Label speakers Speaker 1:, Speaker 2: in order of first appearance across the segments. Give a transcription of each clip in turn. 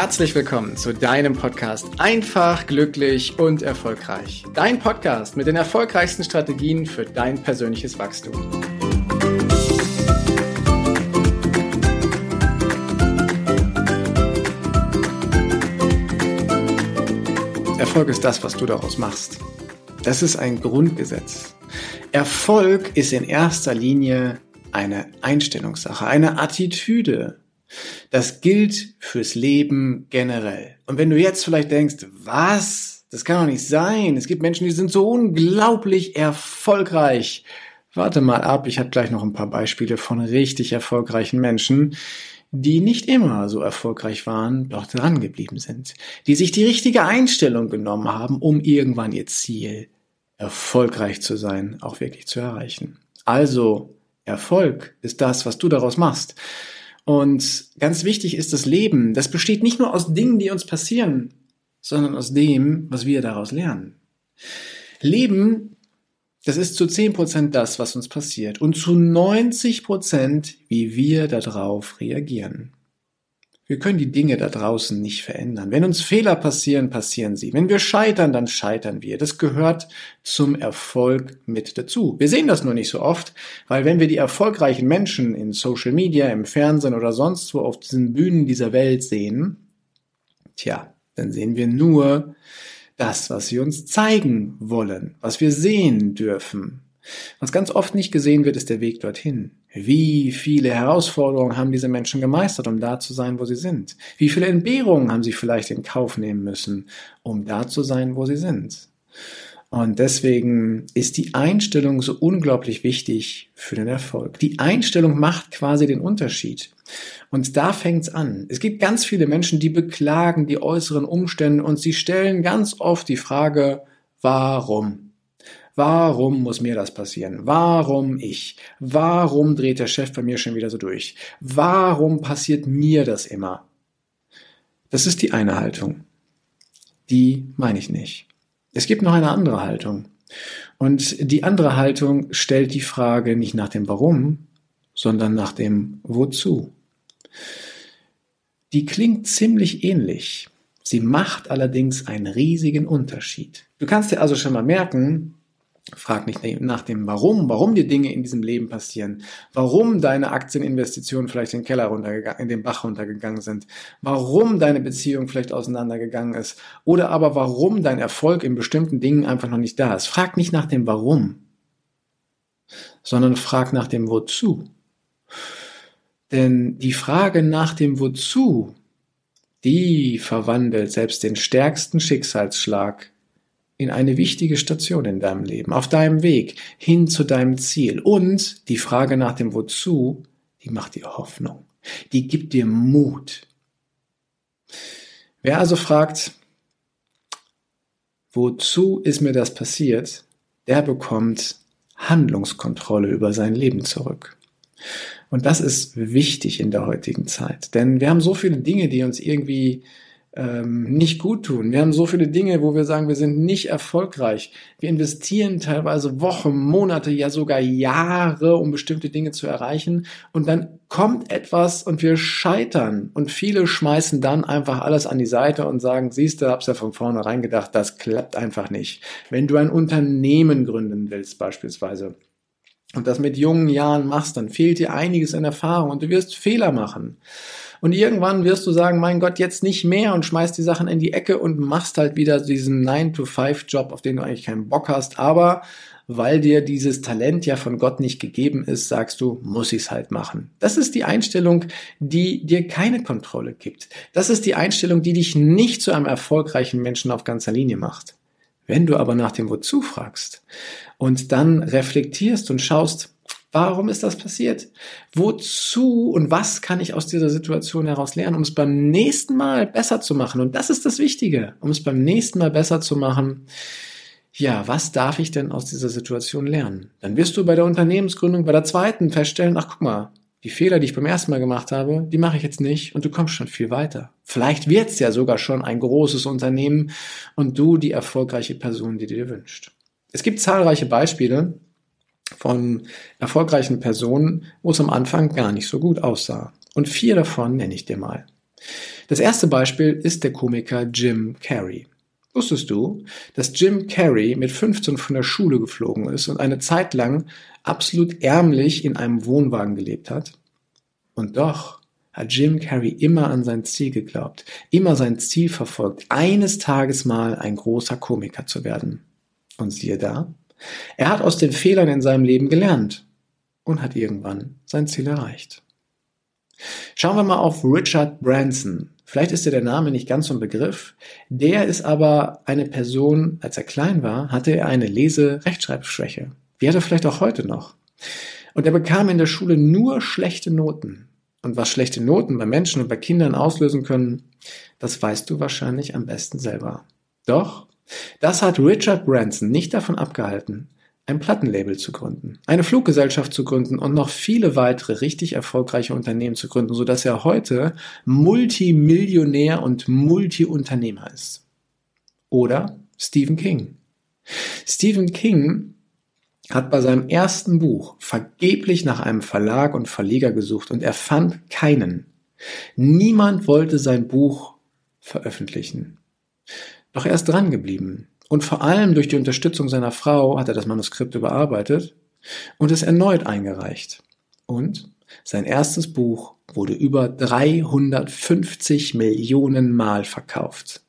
Speaker 1: Herzlich willkommen zu deinem Podcast Einfach, glücklich und erfolgreich. Dein Podcast mit den erfolgreichsten Strategien für dein persönliches Wachstum. Erfolg ist das, was du daraus machst. Das ist ein Grundgesetz. Erfolg ist in erster Linie eine Einstellungssache, eine Attitüde, das gilt fürs Leben generell. Und wenn du jetzt vielleicht denkst, was? Das kann doch nicht sein. Es gibt Menschen, die sind so unglaublich erfolgreich. Warte mal ab, ich habe gleich noch ein paar Beispiele von richtig erfolgreichen Menschen, die nicht immer so erfolgreich waren, doch dran geblieben sind, die sich die richtige Einstellung genommen haben, um irgendwann ihr Ziel erfolgreich zu sein, auch wirklich zu erreichen. Also, Erfolg ist das, was du daraus machst. Und ganz wichtig ist das Leben. Das besteht nicht nur aus Dingen, die uns passieren, sondern aus dem, was wir daraus lernen. Leben, das ist zu 10% das, was uns passiert und zu 90%, wie wir darauf reagieren. Wir können die Dinge da draußen nicht verändern. Wenn uns Fehler passieren, passieren sie. Wenn wir scheitern, dann scheitern wir. Das gehört zum Erfolg mit dazu. Wir sehen das nur nicht so oft, weil wenn wir die erfolgreichen Menschen in Social Media, im Fernsehen oder sonst wo auf diesen Bühnen dieser Welt sehen, tja, dann sehen wir nur das, was sie uns zeigen wollen, was wir sehen dürfen. Was ganz oft nicht gesehen wird, ist der Weg dorthin. Wie viele Herausforderungen haben diese Menschen gemeistert, um da zu sein, wo sie sind? Wie viele Entbehrungen haben sie vielleicht in Kauf nehmen müssen, um da zu sein, wo sie sind? Und deswegen ist die Einstellung so unglaublich wichtig für den Erfolg. Die Einstellung macht quasi den Unterschied. Und da fängt's an. Es gibt ganz viele Menschen, die beklagen die äußeren Umstände und sie stellen ganz oft die Frage, warum? Warum muss mir das passieren? Warum ich? Warum dreht der Chef bei mir schon wieder so durch? Warum passiert mir das immer? Das ist die eine Haltung. Die meine ich nicht. Es gibt noch eine andere Haltung. Und die andere Haltung stellt die Frage nicht nach dem Warum, sondern nach dem Wozu. Die klingt ziemlich ähnlich. Sie macht allerdings einen riesigen Unterschied. Du kannst dir also schon mal merken, Frag nicht nach dem Warum, warum dir Dinge in diesem Leben passieren, warum deine Aktieninvestitionen vielleicht in den Keller runtergegangen, in den Bach runtergegangen sind, warum deine Beziehung vielleicht auseinandergegangen ist oder aber warum dein Erfolg in bestimmten Dingen einfach noch nicht da ist. Frag nicht nach dem Warum, sondern frag nach dem Wozu. Denn die Frage nach dem Wozu, die verwandelt selbst den stärksten Schicksalsschlag in eine wichtige Station in deinem Leben, auf deinem Weg hin zu deinem Ziel. Und die Frage nach dem Wozu, die macht dir Hoffnung, die gibt dir Mut. Wer also fragt, wozu ist mir das passiert, der bekommt Handlungskontrolle über sein Leben zurück. Und das ist wichtig in der heutigen Zeit, denn wir haben so viele Dinge, die uns irgendwie ähm, nicht gut tun. Wir haben so viele Dinge, wo wir sagen, wir sind nicht erfolgreich. Wir investieren teilweise Wochen, Monate, ja sogar Jahre, um bestimmte Dinge zu erreichen. Und dann kommt etwas und wir scheitern. Und viele schmeißen dann einfach alles an die Seite und sagen, siehst du, hab's ja von vornherein gedacht, das klappt einfach nicht. Wenn du ein Unternehmen gründen willst beispielsweise, und das mit jungen Jahren machst, dann fehlt dir einiges an Erfahrung und du wirst Fehler machen. Und irgendwann wirst du sagen, mein Gott, jetzt nicht mehr und schmeißt die Sachen in die Ecke und machst halt wieder diesen 9-to-5-Job, auf den du eigentlich keinen Bock hast. Aber weil dir dieses Talent ja von Gott nicht gegeben ist, sagst du, muss ich's halt machen. Das ist die Einstellung, die dir keine Kontrolle gibt. Das ist die Einstellung, die dich nicht zu einem erfolgreichen Menschen auf ganzer Linie macht. Wenn du aber nach dem Wozu fragst und dann reflektierst und schaust, Warum ist das passiert? Wozu und was kann ich aus dieser Situation heraus lernen, um es beim nächsten Mal besser zu machen? Und das ist das Wichtige, um es beim nächsten Mal besser zu machen. Ja, was darf ich denn aus dieser Situation lernen? Dann wirst du bei der Unternehmensgründung, bei der zweiten feststellen, ach guck mal, die Fehler, die ich beim ersten Mal gemacht habe, die mache ich jetzt nicht und du kommst schon viel weiter. Vielleicht wird es ja sogar schon ein großes Unternehmen und du die erfolgreiche Person, die dir wünscht. Es gibt zahlreiche Beispiele, von erfolgreichen Personen, wo es am Anfang gar nicht so gut aussah. Und vier davon nenne ich dir mal. Das erste Beispiel ist der Komiker Jim Carrey. Wusstest du, dass Jim Carrey mit 15 von der Schule geflogen ist und eine Zeit lang absolut ärmlich in einem Wohnwagen gelebt hat? Und doch hat Jim Carrey immer an sein Ziel geglaubt, immer sein Ziel verfolgt, eines Tages mal ein großer Komiker zu werden. Und siehe da, er hat aus den Fehlern in seinem Leben gelernt und hat irgendwann sein Ziel erreicht. Schauen wir mal auf Richard Branson. Vielleicht ist dir der Name nicht ganz so ein Begriff. Der ist aber eine Person, als er klein war, hatte er eine Lese-Rechtschreibschwäche. Wie hat er vielleicht auch heute noch. Und er bekam in der Schule nur schlechte Noten. Und was schlechte Noten bei Menschen und bei Kindern auslösen können, das weißt du wahrscheinlich am besten selber. Doch, das hat Richard Branson nicht davon abgehalten, ein Plattenlabel zu gründen, eine Fluggesellschaft zu gründen und noch viele weitere richtig erfolgreiche Unternehmen zu gründen, sodass er heute Multimillionär und Multiunternehmer ist. Oder Stephen King. Stephen King hat bei seinem ersten Buch vergeblich nach einem Verlag und Verleger gesucht und er fand keinen. Niemand wollte sein Buch veröffentlichen. Doch er ist dran geblieben. Und vor allem durch die Unterstützung seiner Frau hat er das Manuskript überarbeitet und es erneut eingereicht. Und sein erstes Buch wurde über 350 Millionen Mal verkauft.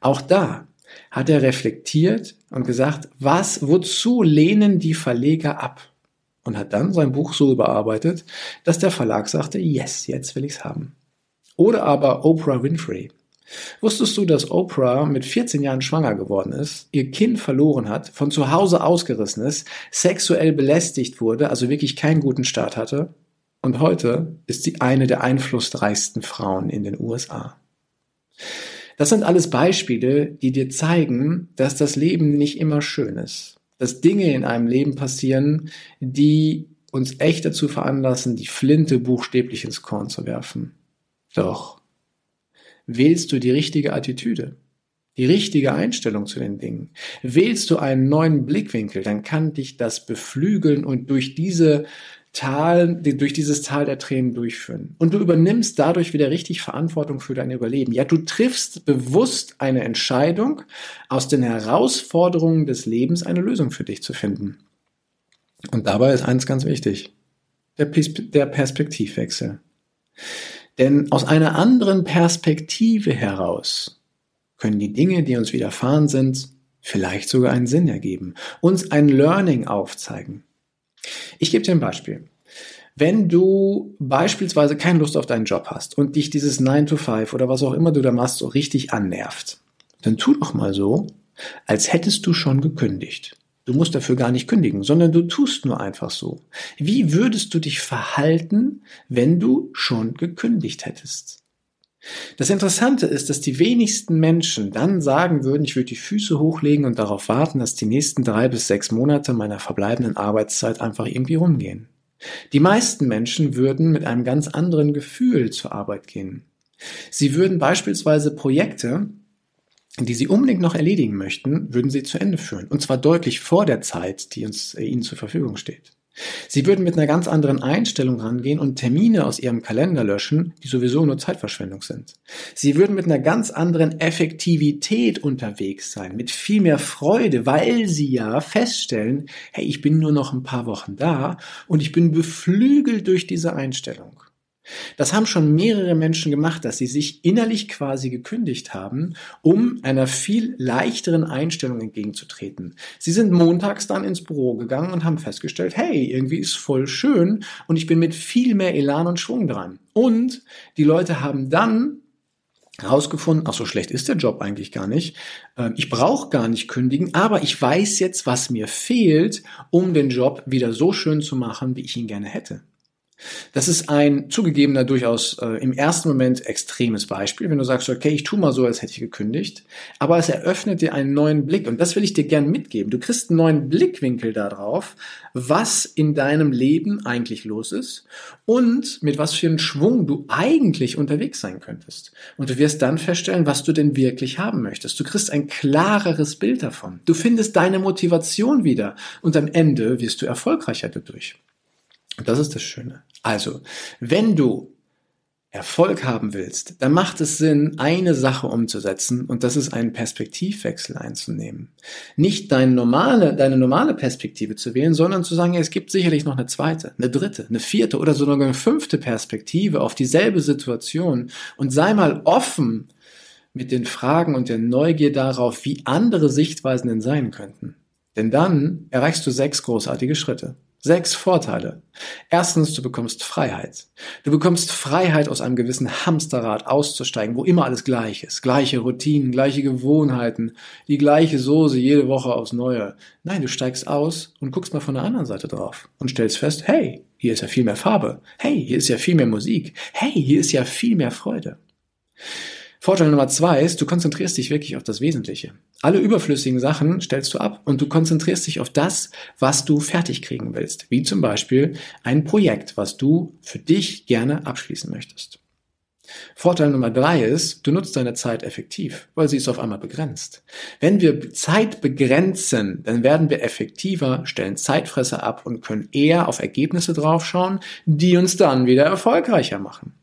Speaker 1: Auch da hat er reflektiert und gesagt, was, wozu lehnen die Verleger ab? Und hat dann sein Buch so überarbeitet, dass der Verlag sagte, yes, jetzt will ich's haben. Oder aber Oprah Winfrey. Wusstest du, dass Oprah mit 14 Jahren schwanger geworden ist, ihr Kind verloren hat, von zu Hause ausgerissen ist, sexuell belästigt wurde, also wirklich keinen guten Start hatte? Und heute ist sie eine der einflussreichsten Frauen in den USA. Das sind alles Beispiele, die dir zeigen, dass das Leben nicht immer schön ist. Dass Dinge in einem Leben passieren, die uns echt dazu veranlassen, die Flinte buchstäblich ins Korn zu werfen. Doch wählst du die richtige Attitüde, die richtige Einstellung zu den Dingen. Wählst du einen neuen Blickwinkel, dann kann dich das beflügeln und durch diese Tal, durch dieses Tal der Tränen durchführen. Und du übernimmst dadurch wieder richtig Verantwortung für dein Überleben. Ja, du triffst bewusst eine Entscheidung, aus den Herausforderungen des Lebens eine Lösung für dich zu finden. Und dabei ist eins ganz wichtig. Der, Perspektivwechsel. Denn aus einer anderen Perspektive heraus können die Dinge, die uns widerfahren sind, vielleicht sogar einen Sinn ergeben, uns ein Learning aufzeigen. Ich gebe dir ein Beispiel. Wenn du beispielsweise keine Lust auf deinen Job hast und dich dieses 9 to 5 oder was auch immer du da machst so richtig annervt, dann tu doch mal so, als hättest du schon gekündigt. Du musst dafür gar nicht kündigen, sondern du tust nur einfach so. Wie würdest du dich verhalten, wenn du schon gekündigt hättest? Das Interessante ist, dass die wenigsten Menschen dann sagen würden, ich würde die Füße hochlegen und darauf warten, dass die nächsten drei bis sechs Monate meiner verbleibenden Arbeitszeit einfach irgendwie rumgehen. Die meisten Menschen würden mit einem ganz anderen Gefühl zur Arbeit gehen. Sie würden beispielsweise Projekte, die sie unbedingt noch erledigen möchten, würden sie zu Ende führen. Und zwar deutlich vor der Zeit, die uns, äh, ihnen zur Verfügung steht. Sie würden mit einer ganz anderen Einstellung rangehen und Termine aus ihrem Kalender löschen, die sowieso nur Zeitverschwendung sind. Sie würden mit einer ganz anderen Effektivität unterwegs sein, mit viel mehr Freude, weil sie ja feststellen, hey, ich bin nur noch ein paar Wochen da und ich bin beflügelt durch diese Einstellung. Das haben schon mehrere Menschen gemacht, dass sie sich innerlich quasi gekündigt haben, um einer viel leichteren Einstellung entgegenzutreten. Sie sind montags dann ins Büro gegangen und haben festgestellt, hey, irgendwie ist voll schön und ich bin mit viel mehr Elan und Schwung dran. Und die Leute haben dann herausgefunden, ach so schlecht ist der Job eigentlich gar nicht. Ähm, ich brauche gar nicht kündigen, aber ich weiß jetzt, was mir fehlt, um den Job wieder so schön zu machen, wie ich ihn gerne hätte. Das ist ein zugegebener durchaus äh, im ersten Moment extremes Beispiel, wenn du sagst, okay, ich tu mal so, als hätte ich gekündigt, aber es eröffnet dir einen neuen Blick und das will ich dir gern mitgeben. Du kriegst einen neuen Blickwinkel darauf, was in deinem Leben eigentlich los ist und mit was für einem Schwung du eigentlich unterwegs sein könntest. Und du wirst dann feststellen, was du denn wirklich haben möchtest. Du kriegst ein klareres Bild davon. Du findest deine Motivation wieder und am Ende wirst du erfolgreicher dadurch. Und das ist das Schöne. Also, wenn du Erfolg haben willst, dann macht es Sinn, eine Sache umzusetzen und das ist einen Perspektivwechsel einzunehmen. Nicht deine normale, deine normale Perspektive zu wählen, sondern zu sagen, es gibt sicherlich noch eine zweite, eine dritte, eine vierte oder sogar eine fünfte Perspektive auf dieselbe Situation und sei mal offen mit den Fragen und der Neugier darauf, wie andere Sichtweisen denn sein könnten. Denn dann erreichst du sechs großartige Schritte. Sechs Vorteile. Erstens, du bekommst Freiheit. Du bekommst Freiheit, aus einem gewissen Hamsterrad auszusteigen, wo immer alles gleich ist. Gleiche Routinen, gleiche Gewohnheiten, die gleiche Soße jede Woche aufs Neue. Nein, du steigst aus und guckst mal von der anderen Seite drauf und stellst fest, hey, hier ist ja viel mehr Farbe. Hey, hier ist ja viel mehr Musik. Hey, hier ist ja viel mehr Freude. Vorteil Nummer zwei ist, du konzentrierst dich wirklich auf das Wesentliche. Alle überflüssigen Sachen stellst du ab und du konzentrierst dich auf das, was du fertig kriegen willst. Wie zum Beispiel ein Projekt, was du für dich gerne abschließen möchtest. Vorteil Nummer drei ist, du nutzt deine Zeit effektiv, weil sie ist auf einmal begrenzt. Wenn wir Zeit begrenzen, dann werden wir effektiver, stellen Zeitfresser ab und können eher auf Ergebnisse draufschauen, die uns dann wieder erfolgreicher machen.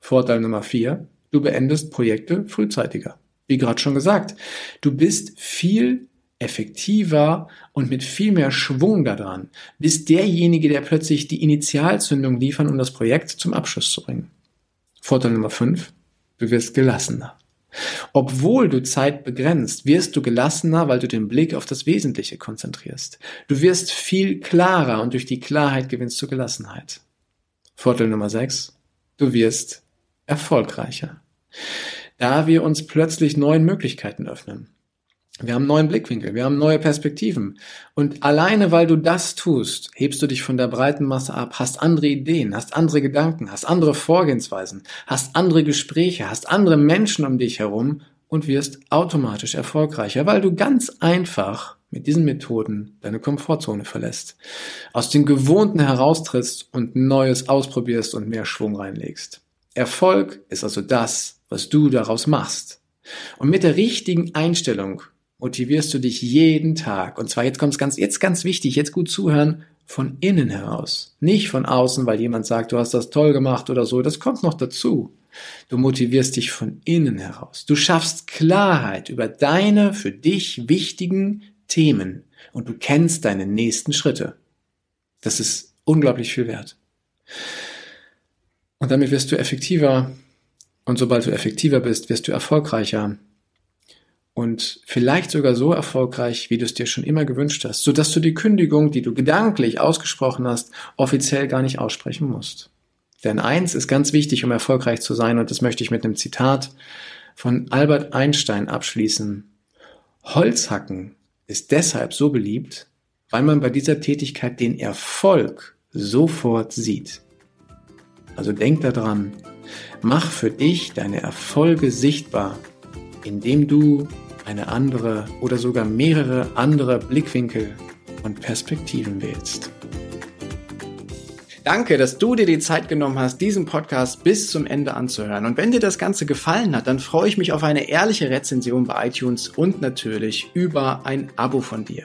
Speaker 1: Vorteil Nummer vier, Du beendest Projekte frühzeitiger. Wie gerade schon gesagt, du bist viel effektiver und mit viel mehr Schwung daran, bist derjenige, der plötzlich die Initialzündung liefern, um das Projekt zum Abschluss zu bringen. Vorteil Nummer 5, du wirst gelassener. Obwohl du Zeit begrenzt, wirst du gelassener, weil du den Blick auf das Wesentliche konzentrierst. Du wirst viel klarer und durch die Klarheit gewinnst du Gelassenheit. Vorteil Nummer 6, du wirst erfolgreicher. Da wir uns plötzlich neuen Möglichkeiten öffnen. Wir haben neuen Blickwinkel, wir haben neue Perspektiven. Und alleine weil du das tust, hebst du dich von der breiten Masse ab, hast andere Ideen, hast andere Gedanken, hast andere Vorgehensweisen, hast andere Gespräche, hast andere Menschen um dich herum und wirst automatisch erfolgreicher, weil du ganz einfach mit diesen Methoden deine Komfortzone verlässt, aus den Gewohnten heraustrittst und Neues ausprobierst und mehr Schwung reinlegst. Erfolg ist also das, was du daraus machst. Und mit der richtigen Einstellung motivierst du dich jeden Tag. Und zwar jetzt kommt es ganz, jetzt ganz wichtig, jetzt gut zuhören, von innen heraus. Nicht von außen, weil jemand sagt, du hast das toll gemacht oder so. Das kommt noch dazu. Du motivierst dich von innen heraus. Du schaffst Klarheit über deine für dich wichtigen Themen und du kennst deine nächsten Schritte. Das ist unglaublich viel wert. Und damit wirst du effektiver. Und sobald du effektiver bist, wirst du erfolgreicher. Und vielleicht sogar so erfolgreich, wie du es dir schon immer gewünscht hast, sodass du die Kündigung, die du gedanklich ausgesprochen hast, offiziell gar nicht aussprechen musst. Denn eins ist ganz wichtig, um erfolgreich zu sein, und das möchte ich mit einem Zitat von Albert Einstein abschließen. Holzhacken ist deshalb so beliebt, weil man bei dieser Tätigkeit den Erfolg sofort sieht. Also denk daran, mach für dich deine Erfolge sichtbar, indem du eine andere oder sogar mehrere andere Blickwinkel und Perspektiven wählst. Danke, dass du dir die Zeit genommen hast, diesen Podcast bis zum Ende anzuhören. Und wenn dir das Ganze gefallen hat, dann freue ich mich auf eine ehrliche Rezension bei iTunes und natürlich über ein Abo von dir.